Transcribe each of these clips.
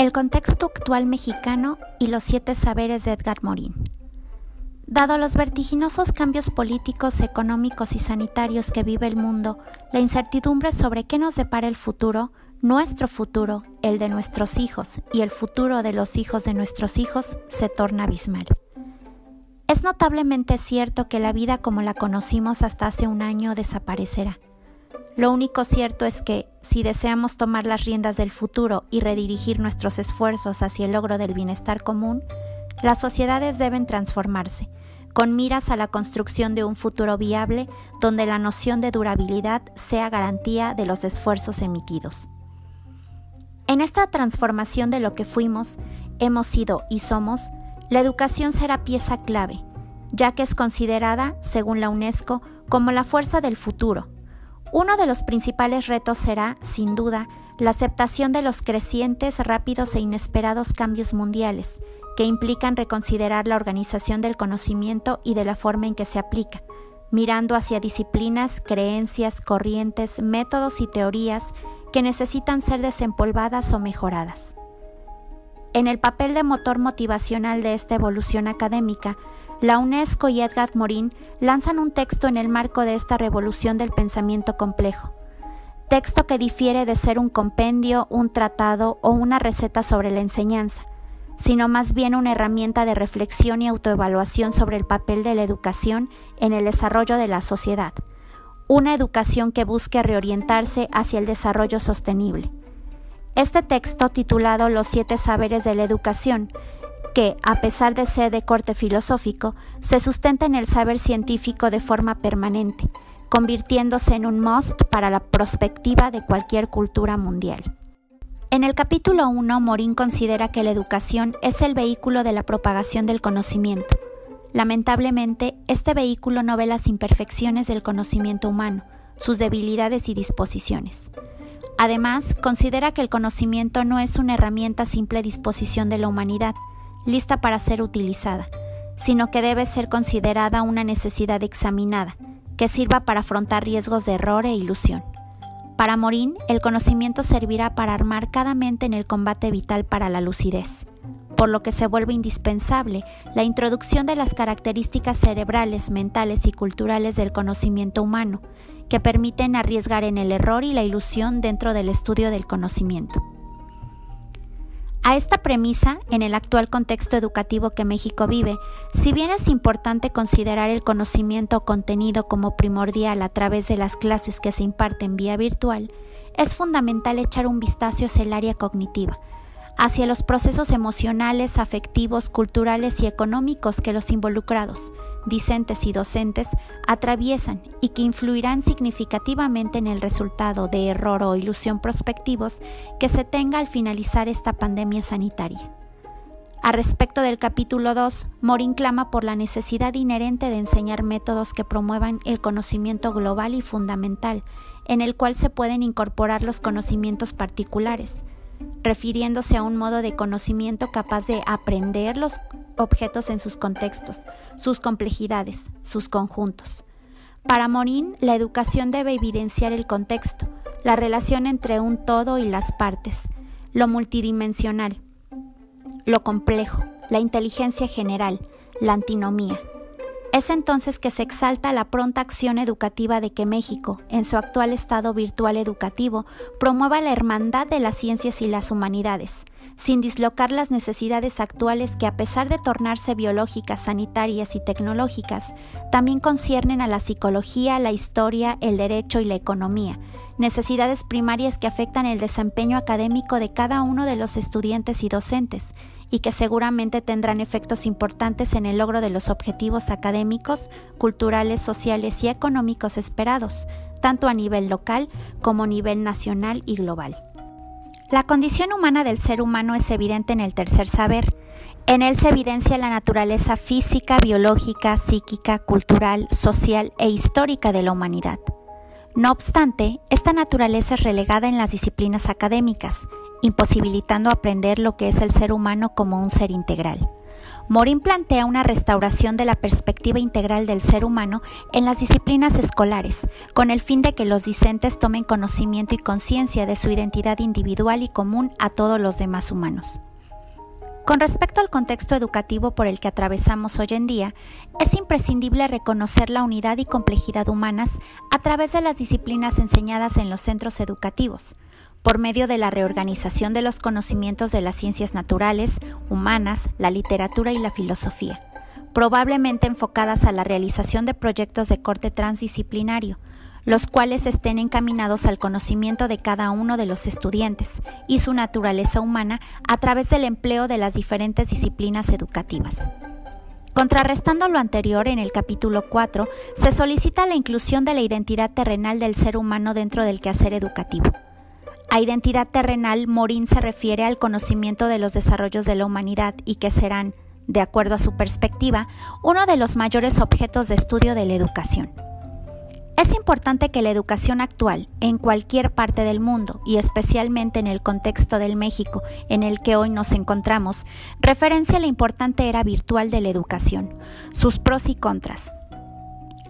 El contexto actual mexicano y los siete saberes de Edgar Morin. Dado los vertiginosos cambios políticos, económicos y sanitarios que vive el mundo, la incertidumbre sobre qué nos depara el futuro, nuestro futuro, el de nuestros hijos y el futuro de los hijos de nuestros hijos se torna abismal. Es notablemente cierto que la vida como la conocimos hasta hace un año desaparecerá. Lo único cierto es que, si deseamos tomar las riendas del futuro y redirigir nuestros esfuerzos hacia el logro del bienestar común, las sociedades deben transformarse, con miras a la construcción de un futuro viable donde la noción de durabilidad sea garantía de los esfuerzos emitidos. En esta transformación de lo que fuimos, hemos sido y somos, la educación será pieza clave, ya que es considerada, según la UNESCO, como la fuerza del futuro, uno de los principales retos será, sin duda, la aceptación de los crecientes, rápidos e inesperados cambios mundiales, que implican reconsiderar la organización del conocimiento y de la forma en que se aplica, mirando hacia disciplinas, creencias, corrientes, métodos y teorías que necesitan ser desempolvadas o mejoradas. En el papel de motor motivacional de esta evolución académica, la UNESCO y Edgar Morin lanzan un texto en el marco de esta revolución del pensamiento complejo. Texto que difiere de ser un compendio, un tratado o una receta sobre la enseñanza, sino más bien una herramienta de reflexión y autoevaluación sobre el papel de la educación en el desarrollo de la sociedad. Una educación que busque reorientarse hacia el desarrollo sostenible. Este texto, titulado Los siete saberes de la educación, que, a pesar de ser de corte filosófico, se sustenta en el saber científico de forma permanente, convirtiéndose en un must para la prospectiva de cualquier cultura mundial. En el capítulo 1, Morín considera que la educación es el vehículo de la propagación del conocimiento. Lamentablemente, este vehículo no ve las imperfecciones del conocimiento humano, sus debilidades y disposiciones. Además, considera que el conocimiento no es una herramienta a simple disposición de la humanidad, lista para ser utilizada, sino que debe ser considerada una necesidad examinada, que sirva para afrontar riesgos de error e ilusión. Para Morín, el conocimiento servirá para armar cada mente en el combate vital para la lucidez, por lo que se vuelve indispensable la introducción de las características cerebrales, mentales y culturales del conocimiento humano, que permiten arriesgar en el error y la ilusión dentro del estudio del conocimiento. A esta premisa, en el actual contexto educativo que México vive, si bien es importante considerar el conocimiento contenido como primordial a través de las clases que se imparten vía virtual, es fundamental echar un vistazo hacia el área cognitiva, hacia los procesos emocionales, afectivos, culturales y económicos que los involucrados, discentes y docentes, atraviesan y que influirán significativamente en el resultado de error o ilusión prospectivos que se tenga al finalizar esta pandemia sanitaria. A respecto del capítulo 2, Morin clama por la necesidad inherente de enseñar métodos que promuevan el conocimiento global y fundamental, en el cual se pueden incorporar los conocimientos particulares, refiriéndose a un modo de conocimiento capaz de aprender los objetos en sus contextos, sus complejidades, sus conjuntos. Para Morín, la educación debe evidenciar el contexto, la relación entre un todo y las partes, lo multidimensional, lo complejo, la inteligencia general, la antinomía. Es entonces que se exalta la pronta acción educativa de que México, en su actual estado virtual educativo, promueva la hermandad de las ciencias y las humanidades, sin dislocar las necesidades actuales que a pesar de tornarse biológicas, sanitarias y tecnológicas, también conciernen a la psicología, la historia, el derecho y la economía, necesidades primarias que afectan el desempeño académico de cada uno de los estudiantes y docentes, y que seguramente tendrán efectos importantes en el logro de los objetivos académicos, culturales, sociales y económicos esperados, tanto a nivel local como a nivel nacional y global. La condición humana del ser humano es evidente en el tercer saber. En él se evidencia la naturaleza física, biológica, psíquica, cultural, social e histórica de la humanidad. No obstante, esta naturaleza es relegada en las disciplinas académicas, imposibilitando aprender lo que es el ser humano como un ser integral. Morín plantea una restauración de la perspectiva integral del ser humano en las disciplinas escolares, con el fin de que los discentes tomen conocimiento y conciencia de su identidad individual y común a todos los demás humanos. Con respecto al contexto educativo por el que atravesamos hoy en día, es imprescindible reconocer la unidad y complejidad humanas a través de las disciplinas enseñadas en los centros educativos, por medio de la reorganización de los conocimientos de las ciencias naturales, humanas, la literatura y la filosofía, probablemente enfocadas a la realización de proyectos de corte transdisciplinario, los cuales estén encaminados al conocimiento de cada uno de los estudiantes y su naturaleza humana a través del empleo de las diferentes disciplinas educativas. Contrarrestando lo anterior, en el capítulo 4 se solicita la inclusión de la identidad terrenal del ser humano dentro del quehacer educativo a identidad terrenal, Morín se refiere al conocimiento de los desarrollos de la humanidad y que serán, de acuerdo a su perspectiva, uno de los mayores objetos de estudio de la educación. Es importante que la educación actual, en cualquier parte del mundo y especialmente en el contexto del México en el que hoy nos encontramos, referencia la importante era virtual de la educación, sus pros y contras,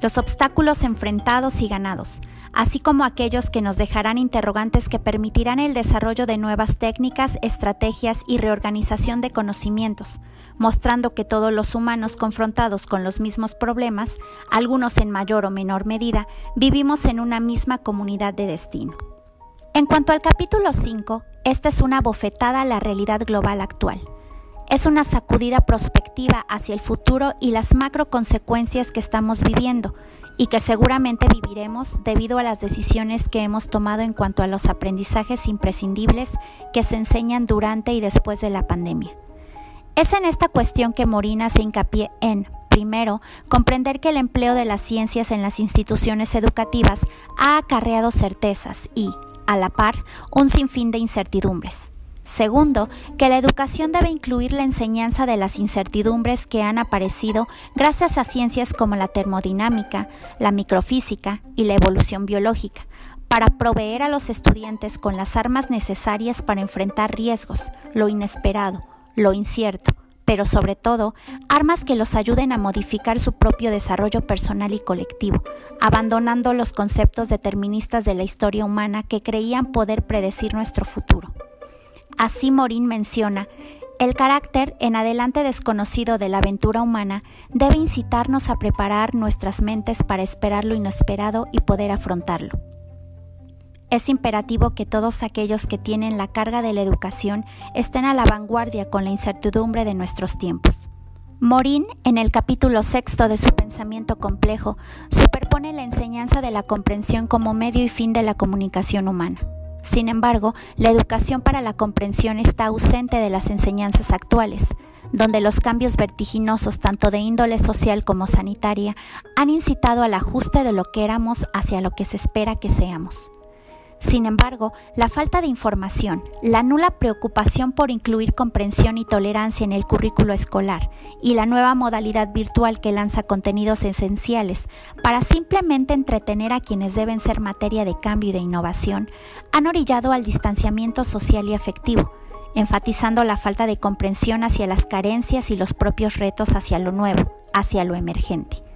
los obstáculos enfrentados y ganados, así como aquellos que nos dejarán interrogantes que permitirán el desarrollo de nuevas técnicas, estrategias y reorganización de conocimientos, mostrando que todos los humanos confrontados con los mismos problemas, algunos en mayor o menor medida, vivimos en una misma comunidad de destino. En cuanto al capítulo 5, esta es una bofetada a la realidad global actual. Es una sacudida prospectiva hacia el futuro y las macro consecuencias que estamos viviendo, y que seguramente viviremos debido a las decisiones que hemos tomado en cuanto a los aprendizajes imprescindibles que se enseñan durante y después de la pandemia. Es en esta cuestión que Morina hace hincapié en, primero, comprender que el empleo de las ciencias en las instituciones educativas ha acarreado certezas y, a la par, un sinfín de incertidumbres. Segundo, que la educación debe incluir la enseñanza de las incertidumbres que han aparecido gracias a ciencias como la termodinámica, la microfísica y la evolución biológica, para proveer a los estudiantes con las armas necesarias para enfrentar riesgos, lo inesperado, lo incierto, pero sobre todo, armas que los ayuden a modificar su propio desarrollo personal y colectivo, abandonando los conceptos deterministas de la historia humana que creían poder predecir nuestro futuro. Así Morín menciona, el carácter en adelante desconocido de la aventura humana debe incitarnos a preparar nuestras mentes para esperar lo inesperado y poder afrontarlo. Es imperativo que todos aquellos que tienen la carga de la educación estén a la vanguardia con la incertidumbre de nuestros tiempos. Morín, en el capítulo sexto de su pensamiento complejo, superpone la enseñanza de la comprensión como medio y fin de la comunicación humana. Sin embargo, la educación para la comprensión está ausente de las enseñanzas actuales, donde los cambios vertiginosos tanto de índole social como sanitaria han incitado al ajuste de lo que éramos hacia lo que se espera que seamos. Sin embargo, la falta de información, la nula preocupación por incluir comprensión y tolerancia en el currículo escolar y la nueva modalidad virtual que lanza contenidos esenciales para simplemente entretener a quienes deben ser materia de cambio y de innovación, han orillado al distanciamiento social y afectivo, enfatizando la falta de comprensión hacia las carencias y los propios retos hacia lo nuevo, hacia lo emergente.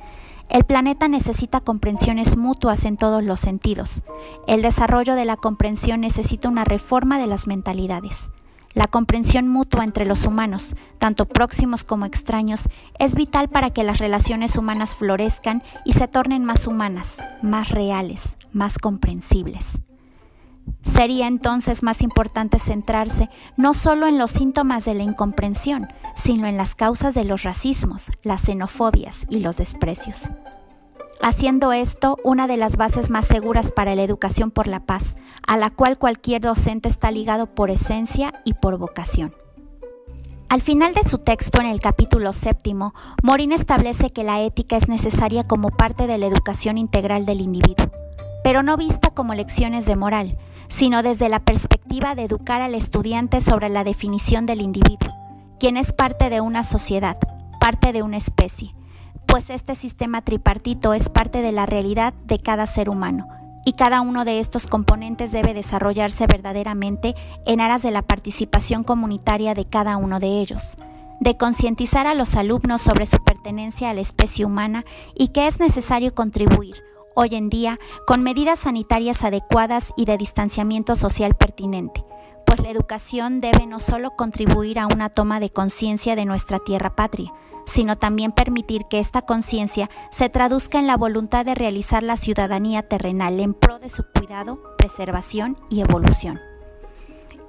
El planeta necesita comprensiones mutuas en todos los sentidos. El desarrollo de la comprensión necesita una reforma de las mentalidades. La comprensión mutua entre los humanos, tanto próximos como extraños, es vital para que las relaciones humanas florezcan y se tornen más humanas, más reales, más comprensibles. Sería entonces más importante centrarse no solo en los síntomas de la incomprensión, sino en las causas de los racismos, las xenofobias y los desprecios. Haciendo esto una de las bases más seguras para la educación por la paz, a la cual cualquier docente está ligado por esencia y por vocación. Al final de su texto en el capítulo séptimo, Morín establece que la ética es necesaria como parte de la educación integral del individuo, pero no vista como lecciones de moral, sino desde la perspectiva de educar al estudiante sobre la definición del individuo, quien es parte de una sociedad, parte de una especie, pues este sistema tripartito es parte de la realidad de cada ser humano, y cada uno de estos componentes debe desarrollarse verdaderamente en aras de la participación comunitaria de cada uno de ellos, de concientizar a los alumnos sobre su pertenencia a la especie humana y que es necesario contribuir, hoy en día, con medidas sanitarias adecuadas y de distanciamiento social pertinente, pues la educación debe no solo contribuir a una toma de conciencia de nuestra tierra patria, sino también permitir que esta conciencia se traduzca en la voluntad de realizar la ciudadanía terrenal en pro de su cuidado, preservación y evolución.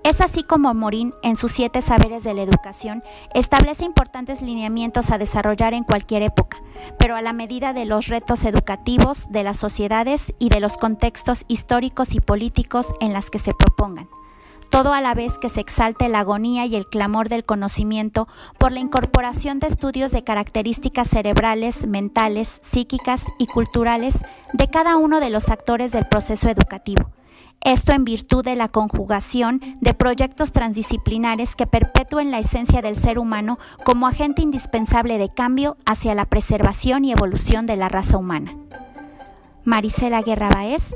Es así como Morín, en sus siete saberes de la educación, establece importantes lineamientos a desarrollar en cualquier época, pero a la medida de los retos educativos, de las sociedades y de los contextos históricos y políticos en las que se propongan todo a la vez que se exalte la agonía y el clamor del conocimiento por la incorporación de estudios de características cerebrales, mentales, psíquicas y culturales de cada uno de los actores del proceso educativo. Esto en virtud de la conjugación de proyectos transdisciplinares que perpetúen la esencia del ser humano como agente indispensable de cambio hacia la preservación y evolución de la raza humana. Marisela Guerra Baez,